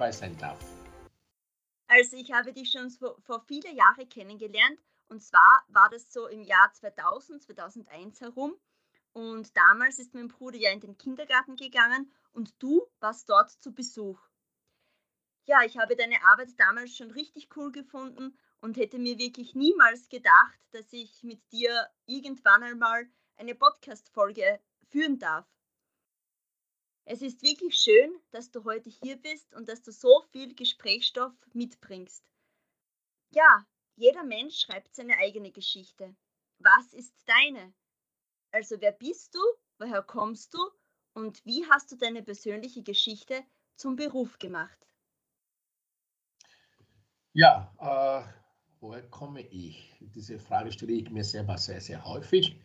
dabei sein darf. Also ich habe dich schon vor, vor viele Jahre kennengelernt und zwar war das so im Jahr 2000, 2001 herum und damals ist mein Bruder ja in den Kindergarten gegangen und du warst dort zu Besuch. Ja, ich habe deine Arbeit damals schon richtig cool gefunden und hätte mir wirklich niemals gedacht, dass ich mit dir irgendwann einmal eine Podcast-Folge führen darf. Es ist wirklich schön, dass du heute hier bist und dass du so viel Gesprächsstoff mitbringst. Ja, jeder Mensch schreibt seine eigene Geschichte. Was ist deine? Also wer bist du, woher kommst du und wie hast du deine persönliche Geschichte zum Beruf gemacht? Ja, äh, woher komme ich? Diese Frage stelle ich mir selber sehr, sehr häufig,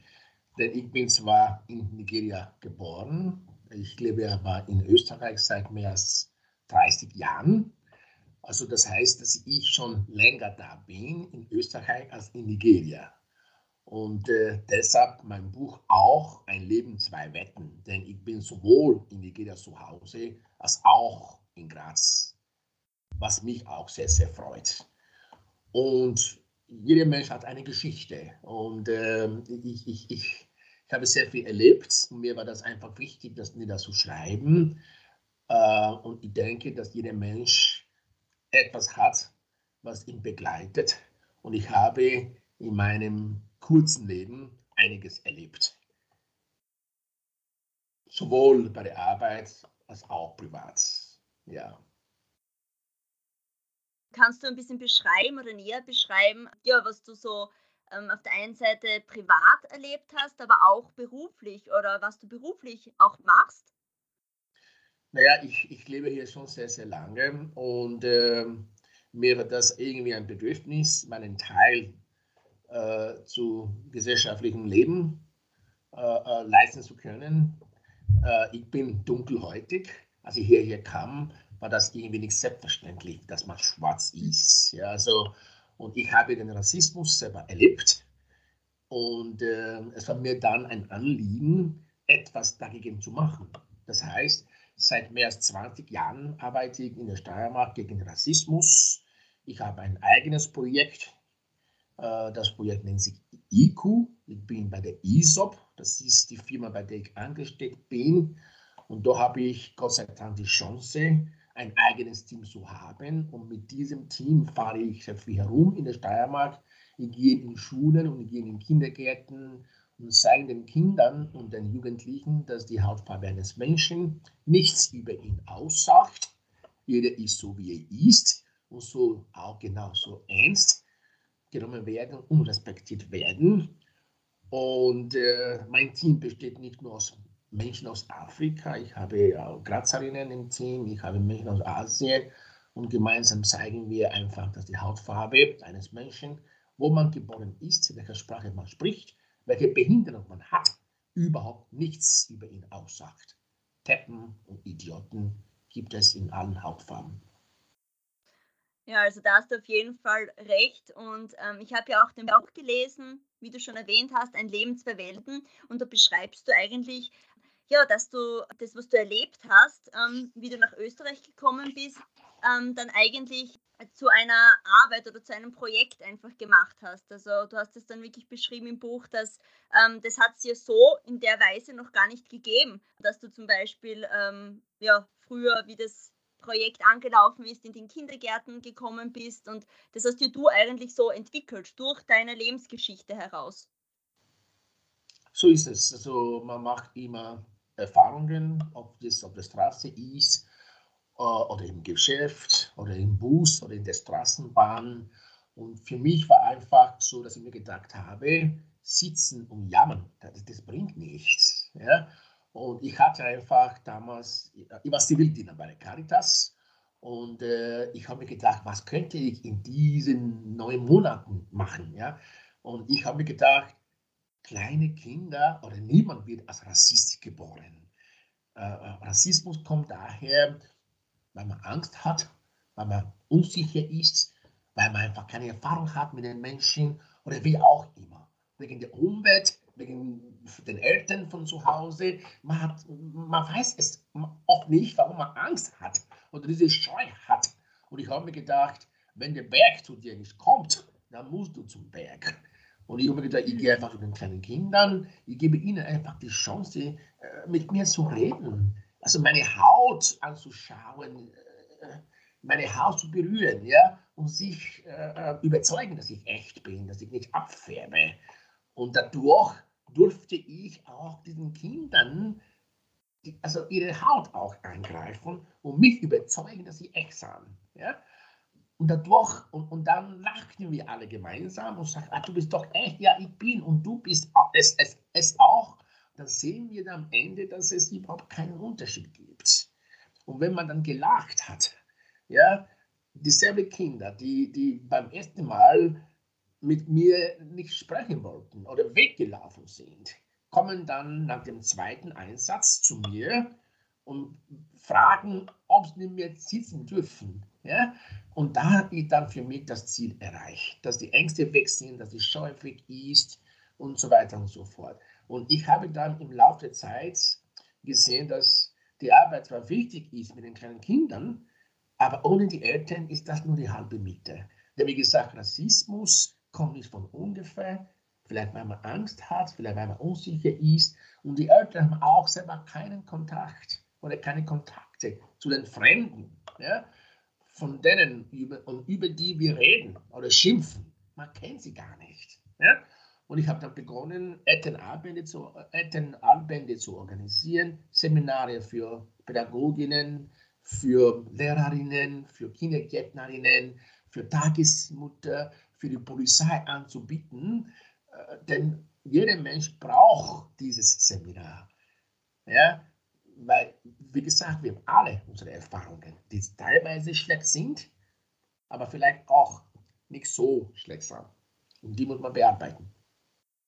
denn ich bin zwar in Nigeria geboren, ich lebe aber in Österreich seit mehr als 30 Jahren. Also das heißt, dass ich schon länger da bin in Österreich als in Nigeria. Und äh, deshalb mein Buch auch Ein Leben, zwei Wetten. Denn ich bin sowohl in Nigeria zu Hause als auch in Graz, was mich auch sehr, sehr freut. Und jeder Mensch hat eine Geschichte. Und äh, ich, ich, ich, ich habe sehr viel erlebt. Und mir war das einfach wichtig, das niederzuschreiben. Äh, und ich denke, dass jeder Mensch etwas hat, was ihn begleitet. Und ich habe in meinem kurzen Leben einiges erlebt. Sowohl bei der Arbeit als auch privat. Ja. Kannst du ein bisschen beschreiben oder näher beschreiben, ja, was du so ähm, auf der einen Seite privat erlebt hast, aber auch beruflich oder was du beruflich auch machst? Naja, ich, ich lebe hier schon sehr, sehr lange und äh, mir war das irgendwie ein Bedürfnis, meinen Teil äh, zu gesellschaftlichem Leben äh, äh, leisten zu können. Äh, ich bin dunkelhäutig. Als ich hierher kam, war das irgendwie nicht selbstverständlich, dass man schwarz ist. Ja, also, und ich habe den Rassismus selber erlebt. Und äh, es war mir dann ein Anliegen, etwas dagegen zu machen. Das heißt, seit mehr als 20 Jahren arbeite ich in der Steiermark gegen Rassismus. Ich habe ein eigenes Projekt äh, das Projekt nennt sich IQ. Ich bin bei der ISOP. Das ist die Firma, bei der ich angestellt bin. Und da habe ich Gott sei Dank die Chance, ein eigenes Team zu haben. Und mit diesem Team fahre ich sehr viel herum in der Steiermark. Ich gehe in Schulen und ich gehe in Kindergärten und zeige den Kindern und den Jugendlichen, dass die Hautfarbe eines Menschen nichts über ihn aussagt. Jeder ist so, wie er ist und so auch genauso ernst genommen werden und respektiert werden. Und äh, mein Team besteht nicht nur aus Menschen aus Afrika, ich habe Grazerinnen im Team, ich habe Menschen aus Asien und gemeinsam zeigen wir einfach, dass die Hautfarbe eines Menschen, wo man geboren ist, welche Sprache man spricht, welche Behinderung man hat, überhaupt nichts über ihn aussagt. Teppen und Idioten gibt es in allen Hautfarben. Ja, also da hast du auf jeden Fall recht. Und ähm, ich habe ja auch den Buch gelesen, wie du schon erwähnt hast, Ein Leben, zwei Welten. Und da beschreibst du eigentlich, ja, dass du das, was du erlebt hast, ähm, wie du nach Österreich gekommen bist, ähm, dann eigentlich zu einer Arbeit oder zu einem Projekt einfach gemacht hast. Also du hast es dann wirklich beschrieben im Buch, dass ähm, das hat es ja so in der Weise noch gar nicht gegeben, dass du zum Beispiel ähm, ja früher, wie das Projekt angelaufen ist, in den Kindergärten gekommen bist und das hast dir du eigentlich so entwickelt durch deine Lebensgeschichte heraus. So ist es. Also man macht immer Erfahrungen, ob das auf der Straße ist äh, oder im Geschäft oder im Bus oder in der Straßenbahn. Und für mich war einfach so, dass ich mir gedacht habe, sitzen und jammern, das, das bringt nichts. Ja? Und ich hatte einfach damals, ich war Zivildiener bei der Caritas und äh, ich habe mir gedacht, was könnte ich in diesen neun Monaten machen? Ja? Und ich habe mir gedacht, kleine Kinder oder niemand wird als Rassist geboren. Äh, äh Rassismus kommt daher, weil man Angst hat weil man unsicher ist, weil man einfach keine Erfahrung hat mit den Menschen oder wie auch immer. Wegen der Umwelt, wegen den Eltern von zu Hause. Man, hat, man weiß es oft nicht, warum man Angst hat oder diese Scheu hat. Und ich habe mir gedacht, wenn der Berg zu dir nicht kommt, dann musst du zum Berg. Und ich habe gedacht, ich gehe einfach zu den kleinen Kindern, ich gebe ihnen einfach die Chance, äh, mit mir zu reden. Also meine Haut anzuschauen, äh, meine Haut zu berühren, ja, und sich äh, überzeugen, dass ich echt bin, dass ich nicht abfärbe. Und dadurch durfte ich auch diesen Kindern also ihre Haut auch eingreifen und mich überzeugen, dass sie echt sind. Ja? Und dadurch, und, und dann lachten wir alle gemeinsam und sagten, ah, du bist doch echt, ja, ich bin und du bist es, es, es auch. Dann sehen wir am Ende, dass es überhaupt keinen Unterschied gibt. Und wenn man dann gelacht hat, ja, dieselbe Kinder, die, die beim ersten Mal mit mir nicht sprechen wollten oder weggelaufen sind, kommen dann nach dem zweiten Einsatz zu mir und fragen, ob sie mir sitzen dürfen. Ja? Und da ist dann für mich das Ziel erreicht, dass die Ängste weg sind, dass die Scheu weg ist und so weiter und so fort. Und ich habe dann im Laufe der Zeit gesehen, dass die Arbeit zwar wichtig ist mit den kleinen Kindern, aber ohne die Eltern ist das nur die halbe Miete. Denn wie gesagt, Rassismus kommt nicht von ungefähr, vielleicht weil man Angst hat, vielleicht weil man unsicher ist. Und die Eltern haben auch selber keinen Kontakt oder keine Kontakte zu den Fremden, ja, von denen, über, und über die wir reden oder schimpfen. Man kennt sie gar nicht. Ja. Und ich habe dann begonnen, Elternabende zu, Elternabende zu organisieren, Seminare für Pädagoginnen, für Lehrerinnen, für Kindergärtnerinnen, für Tagesmutter, für die Polizei anzubieten, äh, denn jeder Mensch braucht dieses Seminar. Ja, weil, wie gesagt, wir haben alle unsere Erfahrungen, die teilweise schlecht sind, aber vielleicht auch nicht so schlecht sind. Und die muss man bearbeiten.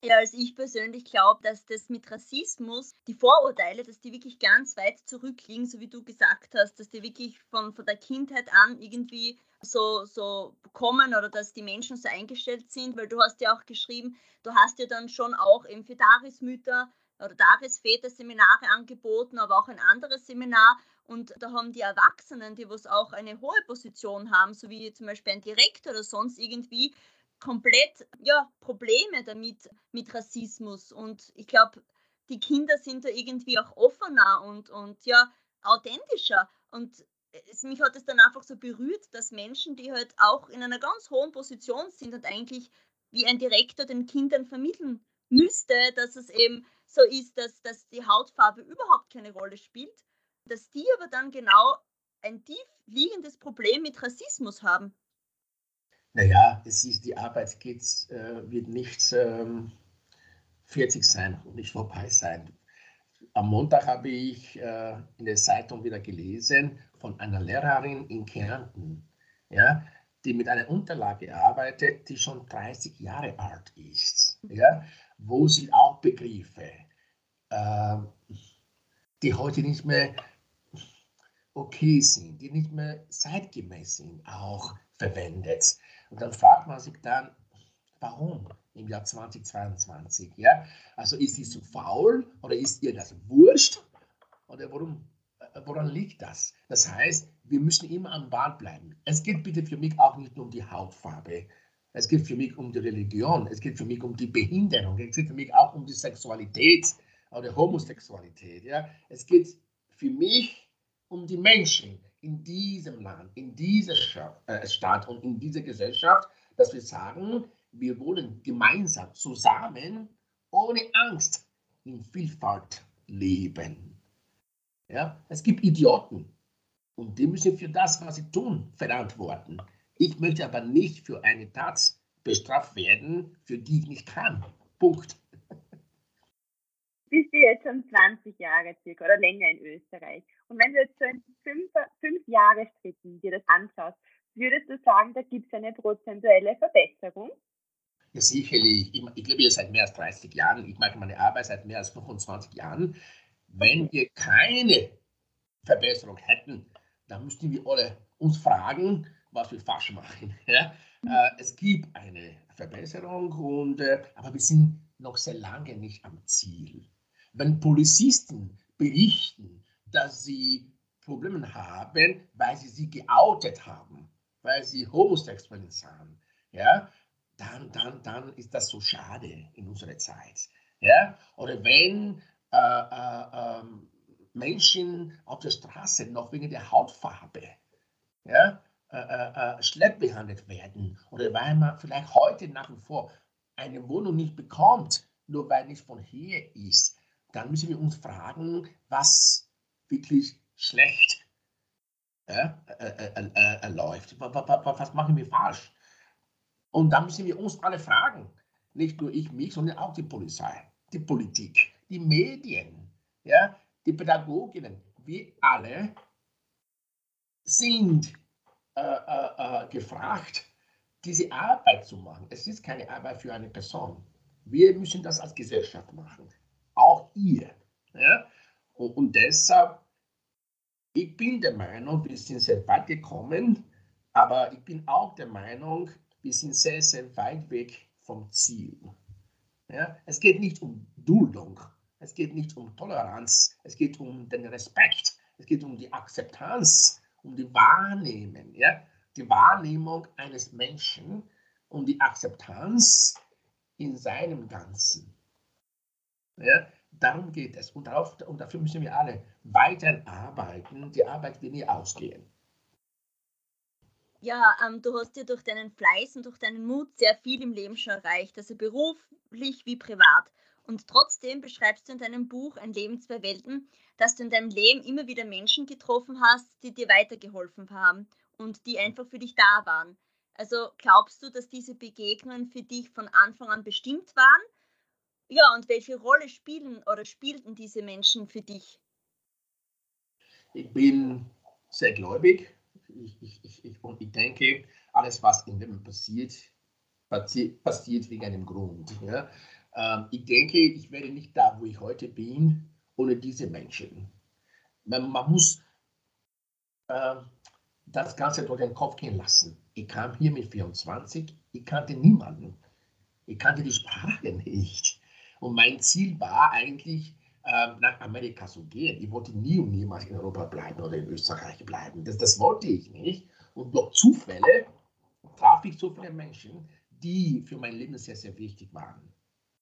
Ja, also ich persönlich glaube, dass das mit Rassismus, die Vorurteile, dass die wirklich ganz weit zurückliegen, so wie du gesagt hast, dass die wirklich von, von der Kindheit an irgendwie so, so kommen oder dass die Menschen so eingestellt sind, weil du hast ja auch geschrieben, du hast ja dann schon auch eben für Darismütter oder Darisväter Seminare angeboten, aber auch ein anderes Seminar und da haben die Erwachsenen, die was auch eine hohe Position haben, so wie zum Beispiel ein Direktor oder sonst irgendwie, komplett ja, Probleme damit mit Rassismus. Und ich glaube, die Kinder sind da irgendwie auch offener und, und ja, authentischer. Und es, mich hat es dann einfach so berührt, dass Menschen, die halt auch in einer ganz hohen Position sind und eigentlich wie ein Direktor den Kindern vermitteln müsste, dass es eben so ist, dass, dass die Hautfarbe überhaupt keine Rolle spielt, dass die aber dann genau ein tief liegendes Problem mit Rassismus haben. Naja, es ist, die Arbeit geht, äh, wird nicht ähm, 40 sein und nicht vorbei sein. Am Montag habe ich äh, in der Zeitung wieder gelesen von einer Lehrerin in Kärnten, ja, die mit einer Unterlage arbeitet, die schon 30 Jahre alt ist, ja, wo sie auch Begriffe, äh, die heute nicht mehr okay sind, die nicht mehr zeitgemäß sind, auch verwendet. Und dann fragt man sich dann, warum im Jahr 2022? Ja? Also ist sie zu faul oder ist ihr das wurscht? Oder warum, äh, woran liegt das? Das heißt, wir müssen immer am Ball bleiben. Es geht bitte für mich auch nicht nur um die Hautfarbe. Es geht für mich um die Religion. Es geht für mich um die Behinderung. Es geht für mich auch um die Sexualität oder Homosexualität. Ja? Es geht für mich um die Menschen in diesem Land, in dieser äh, Stadt und in dieser Gesellschaft, dass wir sagen, wir wollen gemeinsam zusammen ohne Angst in Vielfalt leben. Ja? Es gibt Idioten und die müssen für das, was sie tun, verantworten. Ich möchte aber nicht für eine Tat bestraft werden, für die ich nicht kann. Punkt. Bist du jetzt schon 20 Jahre circa oder länger in Österreich? Und wenn du jetzt so in fünf, fünf Jahresschritten dir das anschaust, würdest du sagen, da gibt es eine prozentuelle Verbesserung? Ja, sicherlich. Ich, ich lebe hier seit mehr als 30 Jahren. Ich mache meine Arbeit seit mehr als 25 Jahren. Wenn wir keine Verbesserung hätten, dann müssten wir alle uns fragen, was wir falsch machen. Ja? Mhm. Äh, es gibt eine Verbesserung, und, äh, aber wir sind noch sehr lange nicht am Ziel. Wenn Polizisten berichten, dass sie Probleme haben, weil sie sie geoutet haben, weil sie homosexuell sind, ja, dann, dann, dann ist das so schade in unserer Zeit. Ja? Oder wenn äh, äh, ähm, Menschen auf der Straße noch wegen der Hautfarbe ja, äh, äh, äh, schlecht behandelt werden oder weil man vielleicht heute nach wie vor eine Wohnung nicht bekommt, nur weil nicht von hier ist, dann müssen wir uns fragen, was wirklich schlecht ja, äh, läuft. Was machen wir falsch? Und dann müssen wir uns alle fragen, nicht nur ich mich, sondern auch die Polizei, die Politik, die Medien, ja, die Pädagoginnen. Wir alle sind äh, äh, äh, gefragt, diese Arbeit zu machen. Es ist keine Arbeit für eine Person. Wir müssen das als Gesellschaft machen. Auch ihr. Ja? Und, und deshalb, ich bin der Meinung, wir sind sehr weit gekommen, aber ich bin auch der Meinung, wir sind sehr, sehr weit weg vom Ziel. Ja? Es geht nicht um Duldung, es geht nicht um Toleranz, es geht um den Respekt, es geht um die Akzeptanz, um die Wahrnehmung, ja? die Wahrnehmung eines Menschen, um die Akzeptanz in seinem Ganzen. Ja? Darum geht es. Und, darauf, und dafür müssen wir alle weiter arbeiten. Die Arbeit wird nie ausgehen. Ja, ähm, du hast ja durch deinen Fleiß und durch deinen Mut sehr viel im Leben schon erreicht, also beruflich wie privat. Und trotzdem beschreibst du in deinem Buch Ein Leben zwei Welten, dass du in deinem Leben immer wieder Menschen getroffen hast, die dir weitergeholfen haben und die einfach für dich da waren. Also glaubst du, dass diese Begegnungen für dich von Anfang an bestimmt waren? Ja, und welche Rolle spielen oder spielten diese Menschen für dich? Ich bin sehr gläubig ich, ich, ich, ich, und ich denke, alles, was in dem passiert, passiert wegen einem Grund. Ja? Ähm, ich denke, ich wäre nicht da, wo ich heute bin, ohne diese Menschen. Man, man muss äh, das Ganze durch den Kopf gehen lassen. Ich kam hier mit 24, ich kannte niemanden. Ich kannte die Sprache nicht. Und mein Ziel war eigentlich, ähm, nach Amerika zu gehen. Ich wollte nie und niemals in Europa bleiben oder in Österreich bleiben. Das, das wollte ich nicht. Und durch Zufälle traf ich so viele Menschen, die für mein Leben sehr, sehr wichtig waren.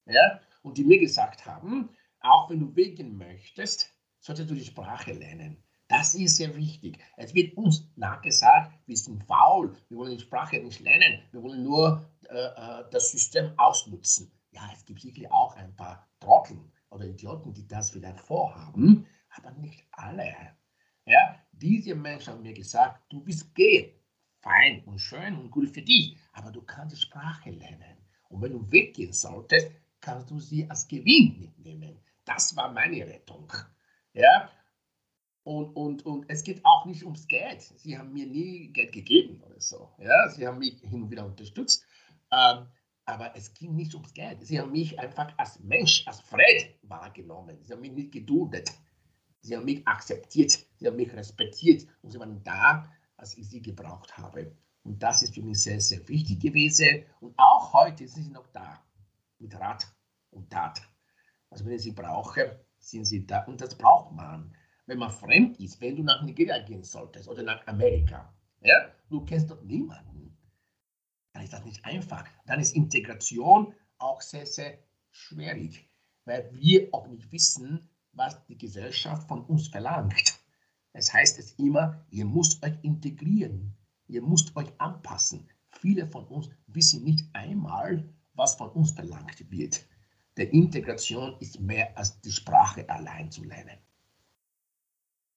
Ja? Und die mir gesagt haben, auch wenn du weggehen möchtest, solltest du die Sprache lernen. Das ist sehr wichtig. Es wird uns nachgesagt, wir sind faul, wir wollen die Sprache nicht lernen, wir wollen nur äh, äh das System ausnutzen. Ja, es gibt sicherlich auch ein paar Trotteln, oder Idioten, die das vielleicht vorhaben, aber nicht alle. Ja, diese Menschen haben mir gesagt, du bist gay, fein und schön und gut für dich, aber du kannst die Sprache lernen. Und wenn du weggehen solltest, kannst du sie als Gewinn mitnehmen. Das war meine Rettung. Ja, und, und, und es geht auch nicht ums Geld. Sie haben mir nie Geld gegeben oder so. Ja, sie haben mich hin und wieder unterstützt. Ähm, aber es ging nicht ums Geld. Sie haben mich einfach als Mensch, als Fred wahrgenommen. Sie haben mich nicht geduldet. Sie haben mich akzeptiert. Sie haben mich respektiert. Und sie waren da, als ich sie gebraucht habe. Und das ist für mich sehr, sehr wichtig gewesen. Und auch heute sind sie noch da. Mit Rat und Tat. Also wenn ich sie brauche, sind sie da. Und das braucht man. Wenn man fremd ist, wenn du nach Nigeria gehen solltest oder nach Amerika, ja, du kennst dort niemanden dann ist das nicht einfach. Dann ist Integration auch sehr, sehr schwierig, weil wir auch nicht wissen, was die Gesellschaft von uns verlangt. Das heißt es immer, ihr müsst euch integrieren, ihr müsst euch anpassen. Viele von uns wissen nicht einmal, was von uns verlangt wird. Der Integration ist mehr als die Sprache allein zu lernen.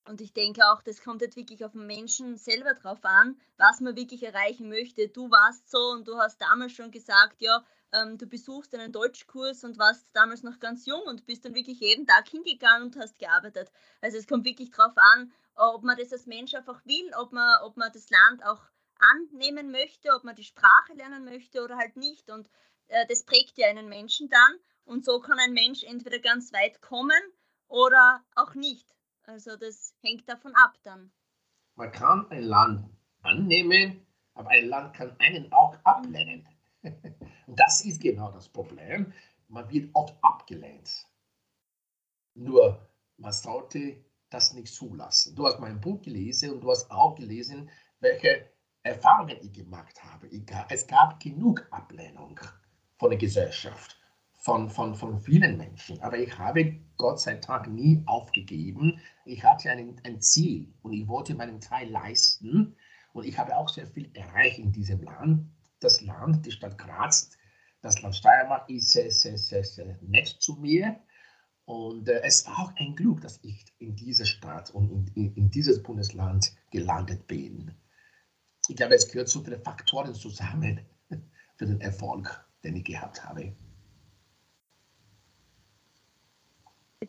Und ich denke auch, das kommt jetzt wirklich auf den Menschen selber drauf an, was man wirklich erreichen möchte. Du warst so und du hast damals schon gesagt, ja, ähm, du besuchst einen Deutschkurs und warst damals noch ganz jung und bist dann wirklich jeden Tag hingegangen und hast gearbeitet. Also es kommt wirklich drauf an, ob man das als Mensch einfach will, ob man, ob man das Land auch annehmen möchte, ob man die Sprache lernen möchte oder halt nicht. Und äh, das prägt ja einen Menschen dann. Und so kann ein Mensch entweder ganz weit kommen oder auch nicht. Also das hängt davon ab dann. Man kann ein Land annehmen, aber ein Land kann einen auch ablehnen. Und das ist genau das Problem. Man wird oft abgelehnt. Nur, man sollte das nicht zulassen. Du hast mein Buch gelesen und du hast auch gelesen, welche Erfahrungen ich gemacht habe. Es gab genug Ablehnung von der Gesellschaft, von, von, von vielen Menschen. Aber ich habe Gott sei Dank nie aufgegeben. Ich hatte ein, ein Ziel und ich wollte meinen Teil leisten. Und ich habe auch sehr viel erreicht in diesem Land. Das Land, die Stadt Graz, das Land Steiermark ist sehr, sehr, sehr, sehr nett zu mir. Und äh, es war auch ein Glück, dass ich in dieser Stadt und in, in, in dieses Bundesland gelandet bin. Ich glaube, es gehört so viele Faktoren zusammen für den Erfolg, den ich gehabt habe.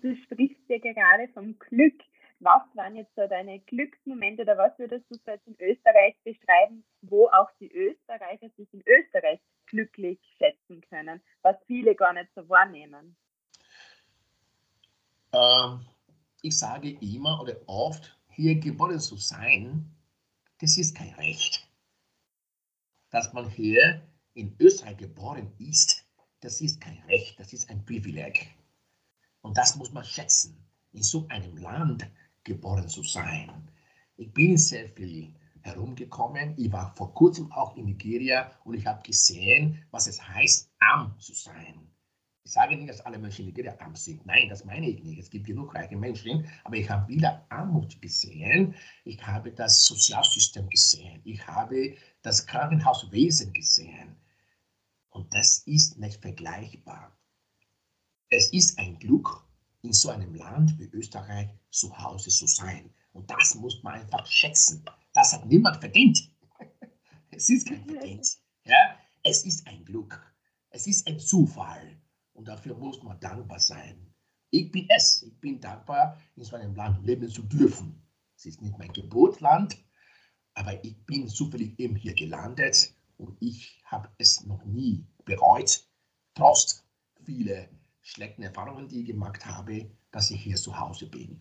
Du sprichst ja gerade vom Glück. Was waren jetzt so deine Glücksmomente oder was würdest du so jetzt in Österreich beschreiben, wo auch die Österreicher sich in Österreich glücklich schätzen können, was viele gar nicht so wahrnehmen? Ähm, ich sage immer oder oft, hier geboren zu sein, das ist kein Recht. Dass man hier in Österreich geboren ist, das ist kein Recht, das ist ein Privileg. Und das muss man schätzen, in so einem Land geboren zu sein. Ich bin sehr viel herumgekommen. Ich war vor kurzem auch in Nigeria und ich habe gesehen, was es heißt, arm zu sein. Ich sage nicht, dass alle Menschen in Nigeria arm sind. Nein, das meine ich nicht. Es gibt genug reiche Menschen, aber ich habe wieder Armut gesehen. Ich habe das Sozialsystem gesehen. Ich habe das Krankenhauswesen gesehen. Und das ist nicht vergleichbar. Es ist ein Glück, in so einem Land wie Österreich zu Hause zu sein. Und das muss man einfach schätzen. Das hat niemand verdient. Es ist kein Verdienst. Ja? Es ist ein Glück. Es ist ein Zufall. Und dafür muss man dankbar sein. Ich bin es. Ich bin dankbar, in so einem Land leben zu dürfen. Es ist nicht mein Geburtsland, aber ich bin zufällig eben hier gelandet und ich habe es noch nie bereut, trotz vieler schlechten Erfahrungen, die ich gemacht habe, dass ich hier zu Hause bin.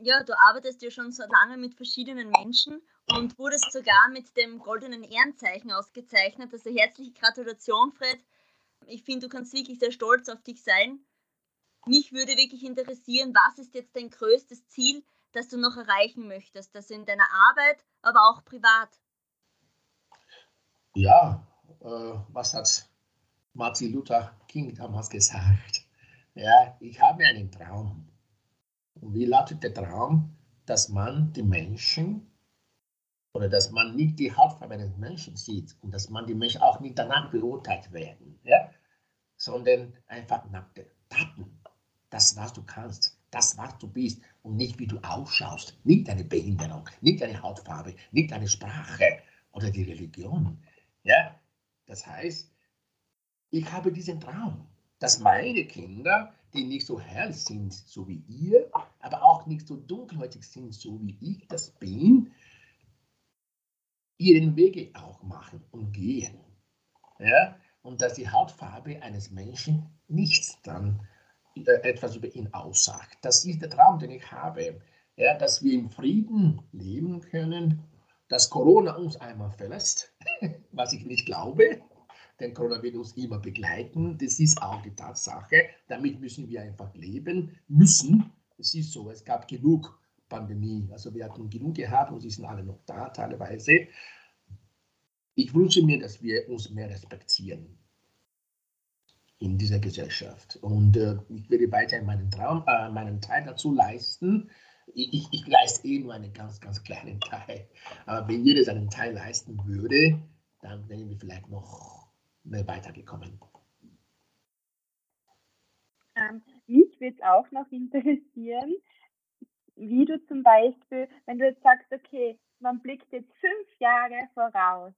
Ja, du arbeitest ja schon so lange mit verschiedenen Menschen und wurdest sogar mit dem goldenen Ehrenzeichen ausgezeichnet. Also herzliche Gratulation, Fred ich finde, du kannst wirklich sehr stolz auf dich sein. Mich würde wirklich interessieren, was ist jetzt dein größtes Ziel, das du noch erreichen möchtest, also in deiner Arbeit, aber auch privat? Ja, äh, was hat Martin Luther King damals gesagt? Ja, ich habe einen Traum. Und wie lautet der Traum? Dass man die Menschen oder dass man nicht die Hautfarbe eines Menschen sieht und dass man die Menschen auch nicht danach beurteilt werden. Ja? sondern einfach nackte Taten. Das, was du kannst, das, was du bist und nicht, wie du ausschaust. Nicht deine Behinderung, nicht deine Hautfarbe, nicht deine Sprache oder die Religion. Ja? Das heißt, ich habe diesen Traum, dass meine Kinder, die nicht so hell sind, so wie ihr, aber auch nicht so dunkelhäutig sind, so wie ich das bin, ihren Wege auch machen und gehen. Ja? und dass die Hautfarbe eines Menschen nichts dann äh, etwas über ihn aussagt. Das ist der Traum, den ich habe, ja, dass wir im Frieden leben können, dass Corona uns einmal verlässt, was ich nicht glaube, denn Corona wird uns immer begleiten. Das ist auch die Tatsache. Damit müssen wir einfach leben müssen. Es ist so, es gab genug Pandemie. Also wir hatten genug gehabt und sie sind alle noch da teilweise. Ich wünsche mir, dass wir uns mehr respektieren in dieser Gesellschaft. Und äh, ich werde weiterhin meinen, Traum, äh, meinen Teil dazu leisten. Ich, ich, ich, leiste eh nur einen ganz, ganz kleinen Teil. Aber wenn jeder seinen Teil leisten würde, dann wären wir vielleicht noch weitergekommen. Ähm, mich würde es auch noch interessieren, wie du zum Beispiel, wenn du jetzt sagst, okay, man blickt jetzt fünf Jahre voraus,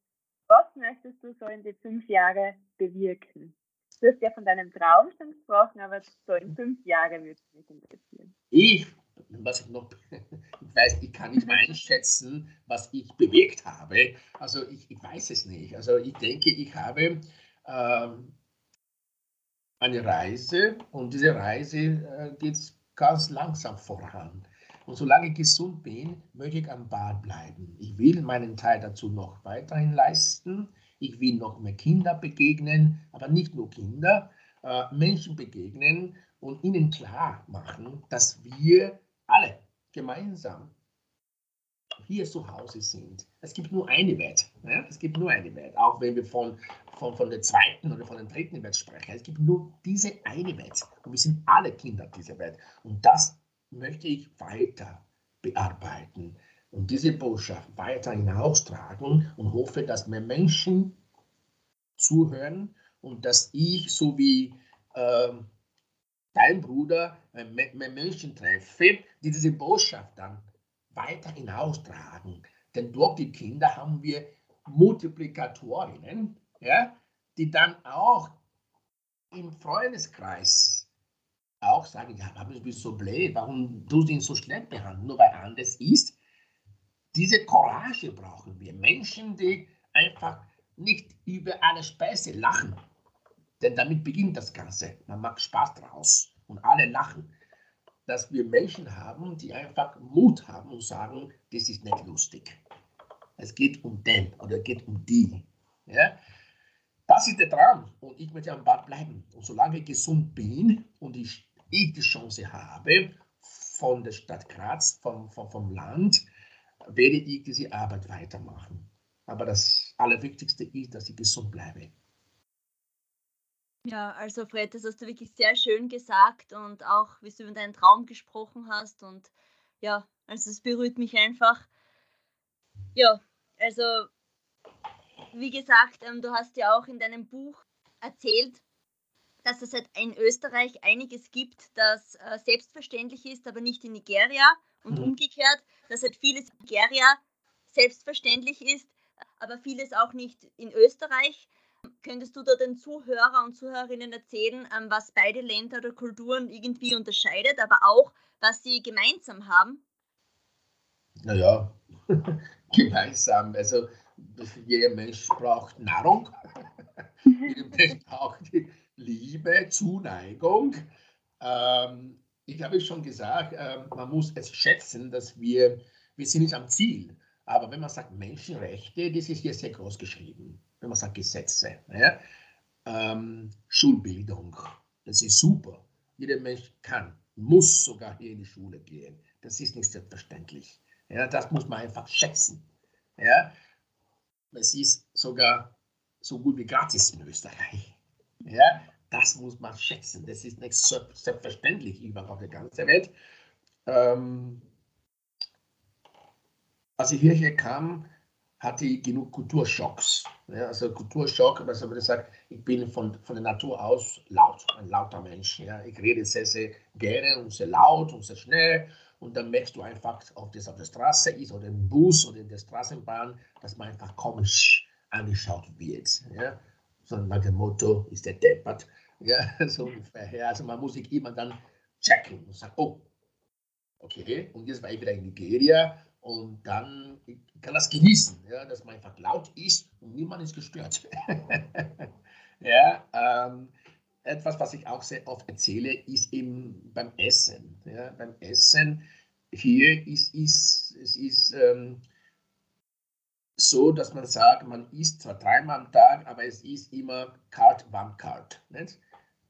was möchtest du so in die fünf Jahre bewirken? Du hast ja von deinem Traum schon gesprochen, aber so in fünf Jahren würde es mich interessieren. Ich, was ich noch, ich weiß, ich kann nicht einschätzen, was ich bewegt habe. Also ich, ich weiß es nicht. Also ich denke, ich habe ähm, eine Reise und diese Reise äh, geht ganz langsam voran. Und solange ich gesund bin, möchte ich am Bad bleiben. Ich will meinen Teil dazu noch weiterhin leisten. Ich will noch mehr Kinder begegnen, aber nicht nur Kinder, äh, Menschen begegnen und ihnen klar machen, dass wir gemeinsam hier zu Hause sind. Es gibt nur eine Welt. Ja? Es gibt nur eine Welt. Auch wenn wir von, von, von der zweiten oder von der dritten Welt sprechen. Es gibt nur diese eine Welt. Und wir sind alle Kinder dieser Welt. Und das möchte ich weiter bearbeiten und diese Botschaft weiter hinaustragen und hoffe, dass mehr Menschen zuhören und dass ich, so wie äh, dein Bruder, mehr Menschen treffe, die diese Botschaft dann weiter hinaustragen. Denn durch die Kinder haben wir Multiplikatorinnen, ja, die dann auch im Freundeskreis auch sagen, ja, warum bist du so blöd, warum du ihn so schlecht behandeln, nur weil er anders ist. Diese Courage brauchen wir. Menschen, die einfach nicht über eine Speise lachen. Denn damit beginnt das Ganze. Man macht Spaß draus und alle lachen dass wir Menschen haben, die einfach Mut haben und sagen, das ist nicht lustig. Es geht um den oder es geht um die. Ja? Das ist der Traum und ich möchte am Bad bleiben. Und solange ich gesund bin und ich, ich die Chance habe, von der Stadt Graz, vom, vom, vom Land, werde ich diese Arbeit weitermachen. Aber das Allerwichtigste ist, dass ich gesund bleibe. Ja, also Fred, das hast du wirklich sehr schön gesagt und auch, wie du über deinen Traum gesprochen hast. Und ja, also es berührt mich einfach. Ja, also wie gesagt, ähm, du hast ja auch in deinem Buch erzählt, dass es halt in Österreich einiges gibt, das äh, selbstverständlich ist, aber nicht in Nigeria und mhm. umgekehrt, dass halt vieles in Nigeria selbstverständlich ist, aber vieles auch nicht in Österreich. Könntest du da den Zuhörer und Zuhörerinnen erzählen, ähm, was beide Länder oder Kulturen irgendwie unterscheidet, aber auch, was sie gemeinsam haben? Naja, gemeinsam. Also jeder Mensch braucht Nahrung, jeder Mensch braucht Liebe, Zuneigung. Ähm, ich habe schon gesagt, äh, man muss es schätzen, dass wir, wir sind nicht am Ziel. Aber wenn man sagt Menschenrechte, das ist hier sehr groß geschrieben wenn man sagt Gesetze, ja? ähm, Schulbildung, das ist super. Jeder Mensch kann, muss sogar hier in die Schule gehen. Das ist nicht selbstverständlich. Ja, das muss man einfach schätzen. Ja? Es ist sogar so gut wie gratis in Österreich. Ja? Das muss man schätzen. Das ist nicht selbstverständlich überall auf der ganzen Welt. Ähm, als ich hierher kam, hatte ich genug Kulturschocks. Ja, also Kulturschock, würde ich sagen, ich bin von, von der Natur aus laut, ein lauter Mensch. Ja. Ich rede sehr, sehr gerne und sehr laut und sehr schnell. Und dann merkst du einfach, ob das auf der Straße ist oder im Bus oder in der Straßenbahn, dass man einfach komisch angeschaut wird. Ja. So nach dem Motto, ist der deppert. Ja, so ungefähr. Also man muss sich immer dann checken und sagen, oh, okay, und jetzt war ich wieder in Nigeria und dann kann das genießen, ja, dass man einfach laut ist und niemand ist gestört. ja, ähm, etwas, was ich auch sehr oft erzähle, ist eben beim Essen. Ja, beim Essen hier ist, ist es ist ähm, so, dass man sagt, man isst zwar dreimal am Tag, aber es ist immer kalt, warm, kalt. Nicht?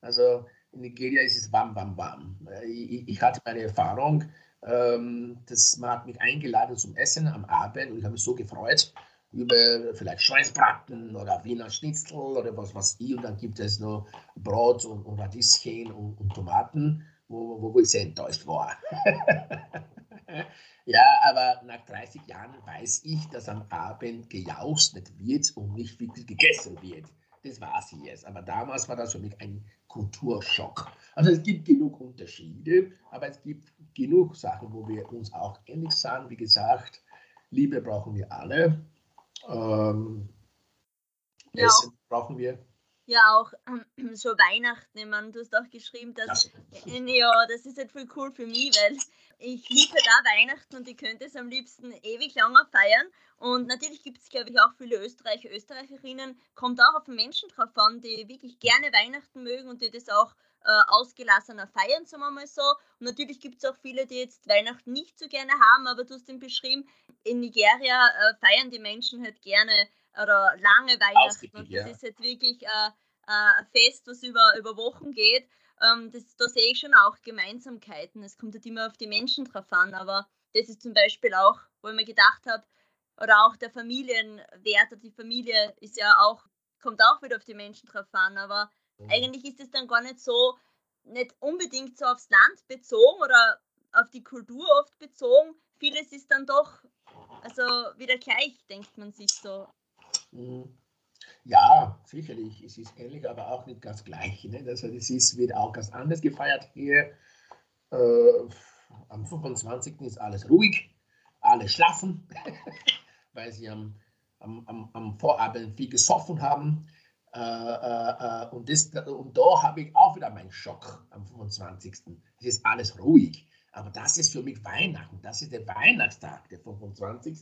Also in Nigeria ist es warm, warm, warm. Ich, ich hatte meine Erfahrung, das, man hat mich eingeladen zum Essen am Abend und ich habe mich so gefreut über vielleicht Schweinsbraten oder Wiener Schnitzel oder was was ich. Und dann gibt es noch Brot und, und Radieschen und, und, Tomaten, wo, wo, wo ich sehr enttäuscht war. ja, aber nach 30 Jahren weiß ich, dass am Abend gejaustet wird und nicht wirklich gegessen wird. Das war es jetzt. Aber damals war das für mich ein Kulturschock. Also es gibt genug Unterschiede, aber es gibt genug Sachen, wo wir uns auch ähnlich sind. Wie gesagt, Liebe brauchen wir alle. Ähm, ja, Essen brauchen wir. Ja, auch ähm, so Weihnachten. Ich meine, du hast auch geschrieben, dass das. ja, das ist halt voll cool für mich, weil ich liebe da Weihnachten und ich könnte es am liebsten ewig langer feiern. Und natürlich gibt es, glaube ich, auch viele Österreicher, Österreicherinnen, kommt auch auf Menschen drauf an, die wirklich gerne Weihnachten mögen und die das auch äh, ausgelassener feiern, sagen wir mal so. Und natürlich gibt es auch viele, die jetzt Weihnachten nicht so gerne haben, aber du hast ihn beschrieben, in Nigeria äh, feiern die Menschen halt gerne oder lange Weihnachten. Und das ja. ist halt wirklich äh, ein Fest, was über, über Wochen geht. Ähm, das, da sehe ich schon auch Gemeinsamkeiten. Es kommt halt immer auf die Menschen drauf an, aber das ist zum Beispiel auch, wo ich mir gedacht habe, oder auch der Familienwert, die Familie ist ja auch, kommt auch wieder auf die Menschen drauf an, aber mhm. eigentlich ist es dann gar nicht so, nicht unbedingt so aufs Land bezogen oder auf die Kultur oft bezogen. Vieles ist dann doch, also wieder gleich, denkt man sich so. Mhm. Ja, sicherlich. Es ist ähnlich, aber auch nicht ganz gleich. Ne? Also das ist, wird auch ganz anders gefeiert hier. Äh, am 25. ist alles ruhig, alle schlafen. weil sie am, am, am, am Vorabend viel gesoffen haben. Äh, äh, äh, und, das, und da habe ich auch wieder meinen Schock am 25. Es ist alles ruhig. Aber das ist für mich Weihnachten. Das ist der Weihnachtstag, der 25.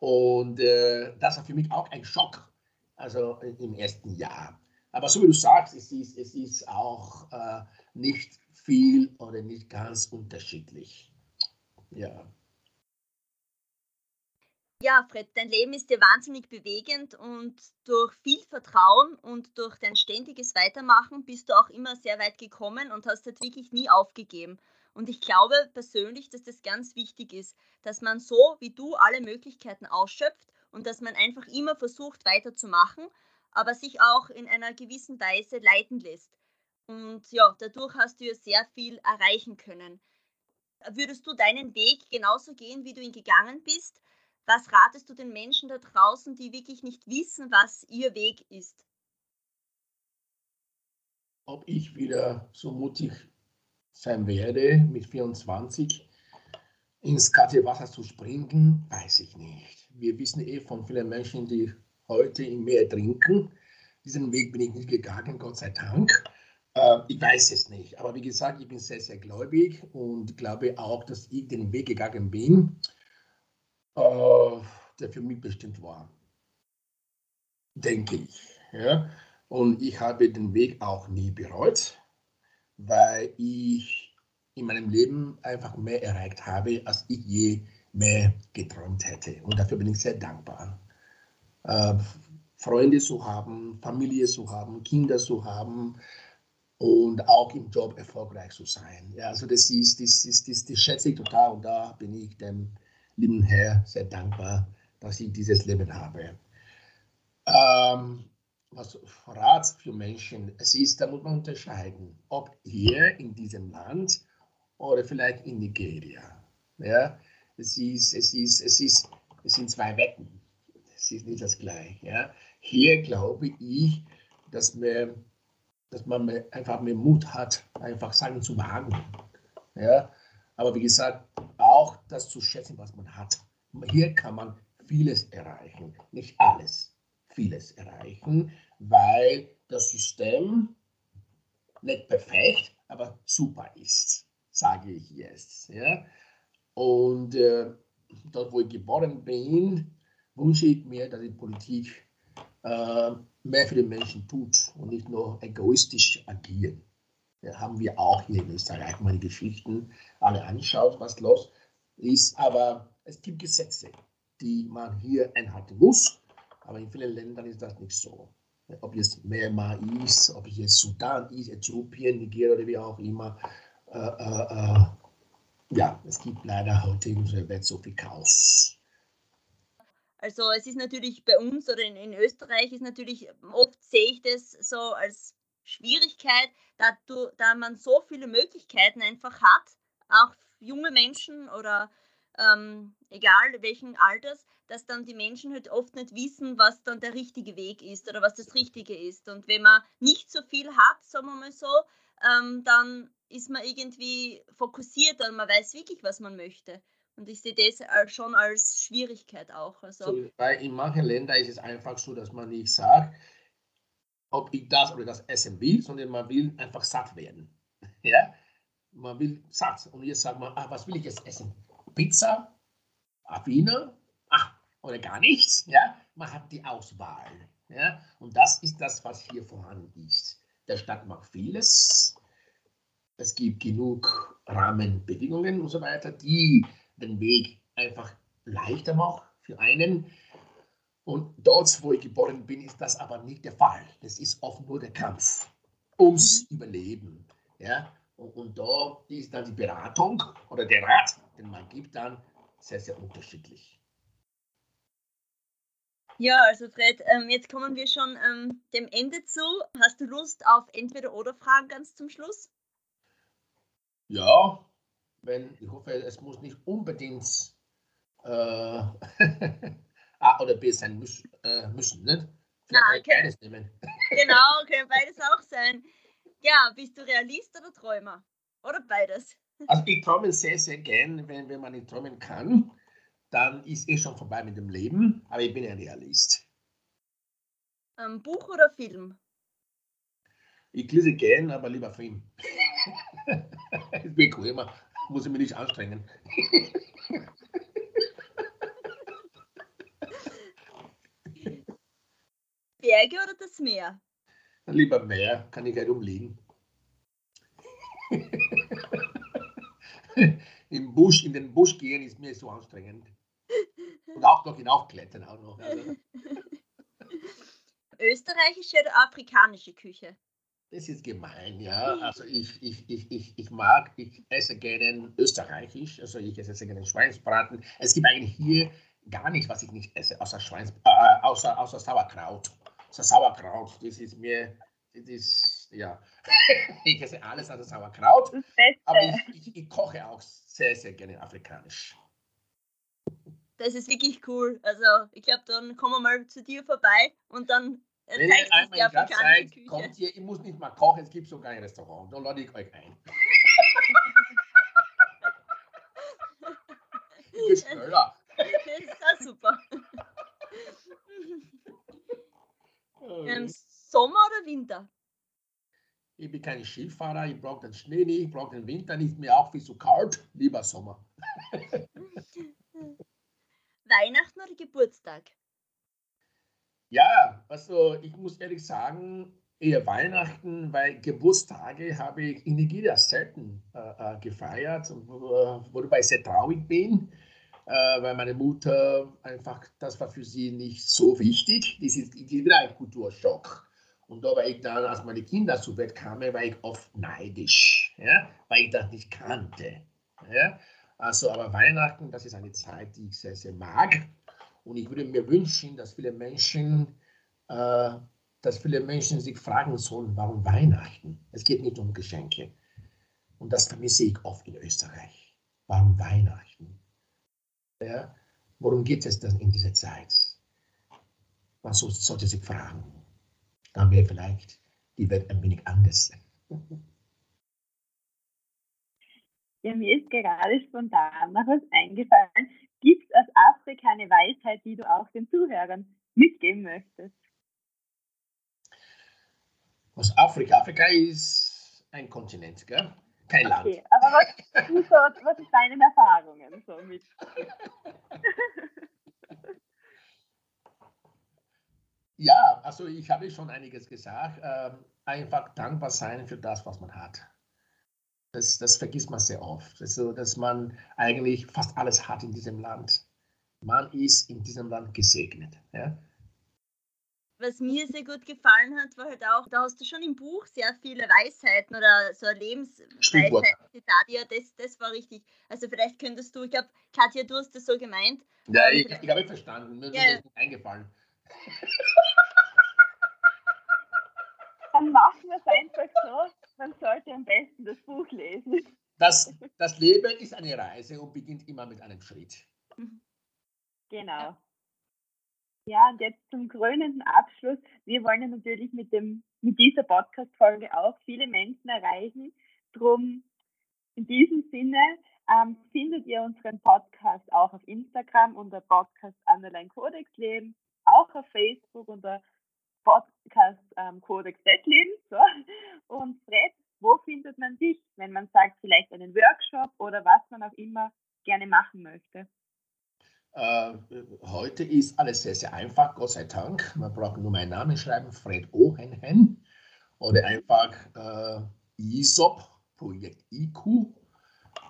Und äh, das war für mich auch ein Schock, also im ersten Jahr. Aber so wie du sagst, es ist, es ist auch äh, nicht viel oder nicht ganz unterschiedlich. Ja. Ja, Fred, dein Leben ist dir wahnsinnig bewegend und durch viel Vertrauen und durch dein ständiges Weitermachen bist du auch immer sehr weit gekommen und hast halt wirklich nie aufgegeben. Und ich glaube persönlich, dass das ganz wichtig ist, dass man so wie du alle Möglichkeiten ausschöpft und dass man einfach immer versucht weiterzumachen, aber sich auch in einer gewissen Weise leiten lässt. Und ja, dadurch hast du ja sehr viel erreichen können. Würdest du deinen Weg genauso gehen, wie du ihn gegangen bist? Was ratest du den Menschen da draußen, die wirklich nicht wissen, was ihr Weg ist? Ob ich wieder so mutig sein werde, mit 24 ins kalte Wasser zu springen, weiß ich nicht. Wir wissen eh von vielen Menschen, die heute im Meer trinken. Diesen Weg bin ich nicht gegangen, Gott sei Dank. Äh, ich weiß es nicht. Aber wie gesagt, ich bin sehr, sehr gläubig und glaube auch, dass ich den Weg gegangen bin äh, der für mich bestimmt war. Denke ich. Ja? Und ich habe den Weg auch nie bereut, weil ich in meinem Leben einfach mehr erreicht habe, als ich je mehr geträumt hätte. Und dafür bin ich sehr dankbar. Äh, Freunde zu haben, Familie zu haben, Kinder zu haben und auch im Job erfolgreich zu sein. Ja, also das ist, das, ist, das, das schätze ich total und da bin ich dem lieben Herr sehr dankbar, dass ich dieses Leben habe. Ähm, was Rat für Menschen, es ist, da muss man unterscheiden, ob hier in diesem Land oder vielleicht in Nigeria. Ja, es ist, es ist, es ist, es sind zwei Wetten. Es ist nicht das Gleiche. Ja. Hier glaube ich, dass man, dass man einfach mehr Mut hat, einfach Sachen zu wagen. Ja. Aber wie gesagt, auch das zu schätzen, was man hat. Hier kann man vieles erreichen, nicht alles, vieles erreichen, weil das System nicht perfekt, aber super ist, sage ich jetzt. Ja? Und äh, dort, wo ich geboren bin, wünsche ich mir, dass die Politik äh, mehr für die Menschen tut und nicht nur egoistisch agiert. Ja, haben wir auch hier in Österreich die Geschichten alle anschaut, was los ist. Aber es gibt Gesetze, die man hier einhalten muss. Aber in vielen Ländern ist das nicht so. Ob jetzt Myanmar ist, ob jetzt Sudan ist, Äthiopien, Nigeria oder wie auch immer. Äh, äh, äh, ja, es gibt leider heute in unserer Welt so viel Chaos. Also es ist natürlich bei uns oder in, in Österreich ist natürlich, oft sehe ich das so als Schwierigkeit, da, du, da man so viele Möglichkeiten einfach hat, auch junge Menschen oder ähm, egal welchen Alters, dass dann die Menschen halt oft nicht wissen, was dann der richtige Weg ist oder was das Richtige ist. Und wenn man nicht so viel hat, sagen wir mal so, ähm, dann ist man irgendwie fokussiert und man weiß wirklich, was man möchte. Und ich sehe das schon als Schwierigkeit auch. Also, so, weil in manchen Ländern ist es einfach so, dass man nicht sagt, ob ich das oder das essen will, sondern man will einfach satt werden. Ja? Man will satt. Und jetzt sagt man, ah, was will ich jetzt essen? Pizza? Wiener? Ach, oder gar nichts. Ja? Man hat die Auswahl. Ja? Und das ist das, was hier vorhanden ist. Der Staat macht vieles. Es gibt genug Rahmenbedingungen und so weiter, die den Weg einfach leichter machen für einen. Und dort, wo ich geboren bin, ist das aber nicht der Fall. Das ist oft nur der Kampf ums mhm. Überleben. Ja? Und, und da ist dann die Beratung oder der Rat, den man gibt, dann sehr, sehr unterschiedlich. Ja, also Fred, ähm, jetzt kommen wir schon ähm, dem Ende zu. Hast du Lust auf Entweder-Oder-Fragen ganz zum Schluss? Ja, wenn, ich hoffe, es muss nicht unbedingt äh, A oder B sein müß, äh, müssen, nicht? Vielleicht Nein, beides nehmen. Genau, können beides auch sein. Ja, bist du Realist oder Träumer? Oder beides? Also ich träume sehr, sehr gern, wenn, wenn man nicht träumen kann, dann ist eh schon vorbei mit dem Leben, aber ich bin ein Realist. Ähm, Buch oder Film? Ich lese gern, aber lieber Film. ich bin bequemer, muss ich mich nicht anstrengen. Berge oder das Meer? Lieber Meer, kann ich halt umliegen. Im Busch, in den Busch gehen ist mir so anstrengend. Und auch noch hinaufklettern auch noch. Also. Österreichische oder afrikanische Küche? Das ist gemein, ja. Also ich, ich, ich, ich, ich mag, ich esse gerne österreichisch, also ich esse gerne Schweinsbraten. Es gibt eigentlich hier gar nichts, was ich nicht esse, außer, Schweins, äh, außer, außer Sauerkraut. So Sauerkraut, das ist mir, das ist, ja, ich esse alles außer Sauerkraut, aber ich, ich, ich, koche auch sehr, sehr gerne afrikanisch. Das ist wirklich cool. Also ich glaube, dann kommen wir mal zu dir vorbei und dann Wenn ihr einmal in Graz seid, Küche. kommt ihr, ich muss nicht mal kochen, es gibt sogar ein Restaurant, da lade ich euch ein. das. Das ist auch super. Ähm, Sommer oder Winter? Ich bin kein Skifahrer, ich brauche den Schnee nicht, ich brauche den Winter nicht, mir auch viel zu kalt, lieber Sommer. Weihnachten oder Geburtstag? Ja, also ich muss ehrlich sagen, eher Weihnachten, weil Geburtstage habe ich in Nigeria selten äh, äh gefeiert, worüber ich sehr traurig bin äh, weil meine Mutter einfach, das war für sie nicht so wichtig. Das ist, wieder ein Kulturschock. Und da war ich dann, als meine Kinder zur Welt kamen, war ich oft neidisch, ja, weil ich das nicht kannte. Ja. Also, aber Weihnachten, das ist eine Zeit, die ich sehr, sehr mag. Und ich würde mir wünschen, dass viele Menschen, äh, dass viele Menschen sich fragen sollen, warum Weihnachten? Es geht nicht um Geschenke. Und das vermisse ich oft in Österreich. Warum Weihnachten? Ja? Worum geht es denn in dieser Zeit? Man sollte sich fragen. Dann wäre vielleicht die Welt ein wenig anders. Ja, mir ist gerade spontan noch was eingefallen. Gibt es aus Afrika eine Weisheit, die du auch den Zuhörern mitgeben möchtest? Aus Afrika? Afrika ist ein Kontinent, gell? Kein Land. Okay, aber was, so, was ist deine Erfahrungen so mit? ja, also ich habe schon einiges gesagt. Ähm, einfach dankbar sein für das, was man hat. Das, das vergisst man sehr oft. Also, dass man eigentlich fast alles hat in diesem Land. Man ist in diesem Land gesegnet. Ja? was mir sehr gut gefallen hat, war halt auch, da hast du schon im Buch sehr viele Weisheiten oder so Lebensweisheiten. Das, das war richtig. Also vielleicht könntest du, ich glaube, Katja, du hast das so gemeint. Ja, ich, ich habe verstanden, mir ja. ist nicht eingefallen. Dann machen wir es einfach so, man sollte am besten das Buch lesen. Das, das Leben ist eine Reise und beginnt immer mit einem Schritt. Genau. Ja, und jetzt zum krönenden Abschluss. Wir wollen ja natürlich mit, dem, mit dieser Podcast-Folge auch viele Menschen erreichen. Drum in diesem Sinne ähm, findet ihr unseren Podcast auch auf Instagram unter Podcast Underline Codex Leben, auch auf Facebook unter Podcast ähm, Codex Leben. So. Und Fred, wo findet man dich, wenn man sagt, vielleicht einen Workshop oder was man auch immer gerne machen möchte? Äh, heute ist alles sehr, sehr einfach, Gott sei Dank. Man braucht nur meinen Namen schreiben, Fred Ohenhen. Oder einfach äh, ISOP, Projekt IQ,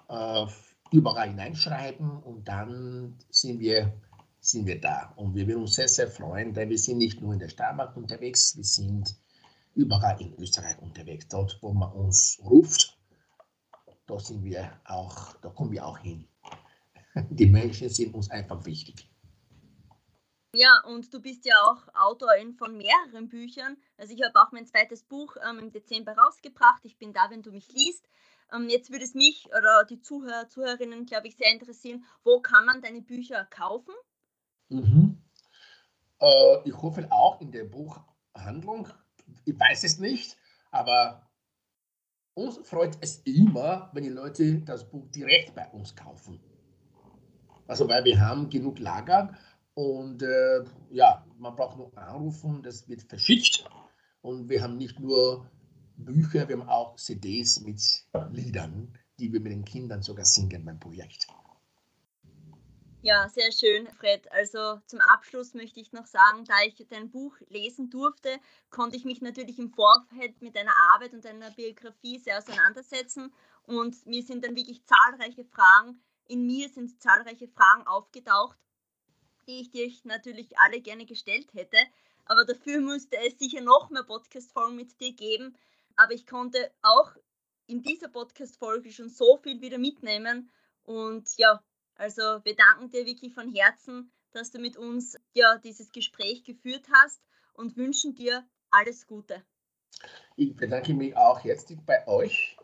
äh, überall hineinschreiben und dann sind wir, sind wir da. Und wir würden uns sehr, sehr freuen, denn wir sind nicht nur in der Steiermark unterwegs, wir sind überall in Österreich unterwegs. Dort, wo man uns ruft, da sind wir auch, da kommen wir auch hin. Die Menschen sind uns einfach wichtig. Ja, und du bist ja auch Autorin von mehreren Büchern. Also ich habe auch mein zweites Buch ähm, im Dezember rausgebracht. Ich bin da, wenn du mich liest. Ähm, jetzt würde es mich oder die Zuhörer, Zuhörerinnen, glaube ich, sehr interessieren, wo kann man deine Bücher kaufen? Mhm. Äh, ich hoffe auch in der Buchhandlung. Ich weiß es nicht, aber uns freut es immer, wenn die Leute das Buch direkt bei uns kaufen. Also weil wir haben genug Lager und äh, ja, man braucht nur anrufen, das wird verschickt. Und wir haben nicht nur Bücher, wir haben auch CDs mit Liedern, die wir mit den Kindern sogar singen beim Projekt. Ja, sehr schön, Fred. Also zum Abschluss möchte ich noch sagen, da ich dein Buch lesen durfte, konnte ich mich natürlich im Vorfeld mit deiner Arbeit und deiner Biografie sehr auseinandersetzen. Und mir sind dann wirklich zahlreiche Fragen in mir sind zahlreiche Fragen aufgetaucht, die ich dir natürlich alle gerne gestellt hätte. Aber dafür müsste es sicher noch mehr Podcast-Folgen mit dir geben. Aber ich konnte auch in dieser Podcast-Folge schon so viel wieder mitnehmen. Und ja, also wir danken dir wirklich von Herzen, dass du mit uns ja dieses Gespräch geführt hast und wünschen dir alles Gute. Ich bedanke mich auch herzlich bei euch.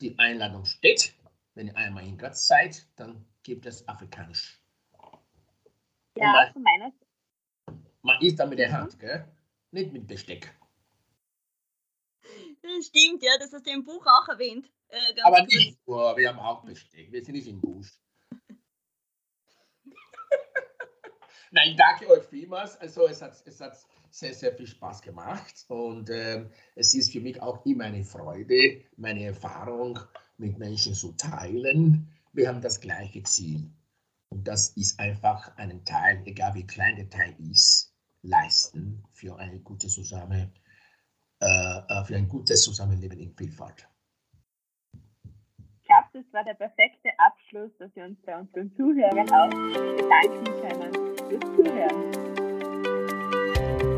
Die Einladung steht. Wenn ihr einmal in Graz seid, dann gibt es Afrikanisch. Ja, man, von meiner Man isst dann mit der Hand, gell? Nicht mit Besteck. Das stimmt, ja, das hast du im Buch auch erwähnt. Äh, Aber kurz. nicht nur, wir haben auch Besteck. Wir sind nicht im Busch. Nein, danke euch vielmals. Also es hat, es hat sehr, sehr viel Spaß gemacht und ähm, es ist für mich auch immer eine Freude, meine Erfahrung mit Menschen zu teilen. Wir haben das gleiche Ziel. Und das ist einfach einen Teil, egal wie klein der Teil ist, leisten für eine gute Zusammen, äh, äh, für ein gutes Zusammenleben in Vielfalt. Ich glaube, das war der perfekte Abschluss, dass wir uns bei unseren Zuhörern auch bedanken können fürs Zuhören.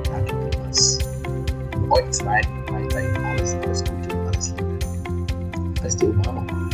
Danke vielmals. Euch zwei weiterhin alles, alles Gute und alles Liebe. Feste Umarmung.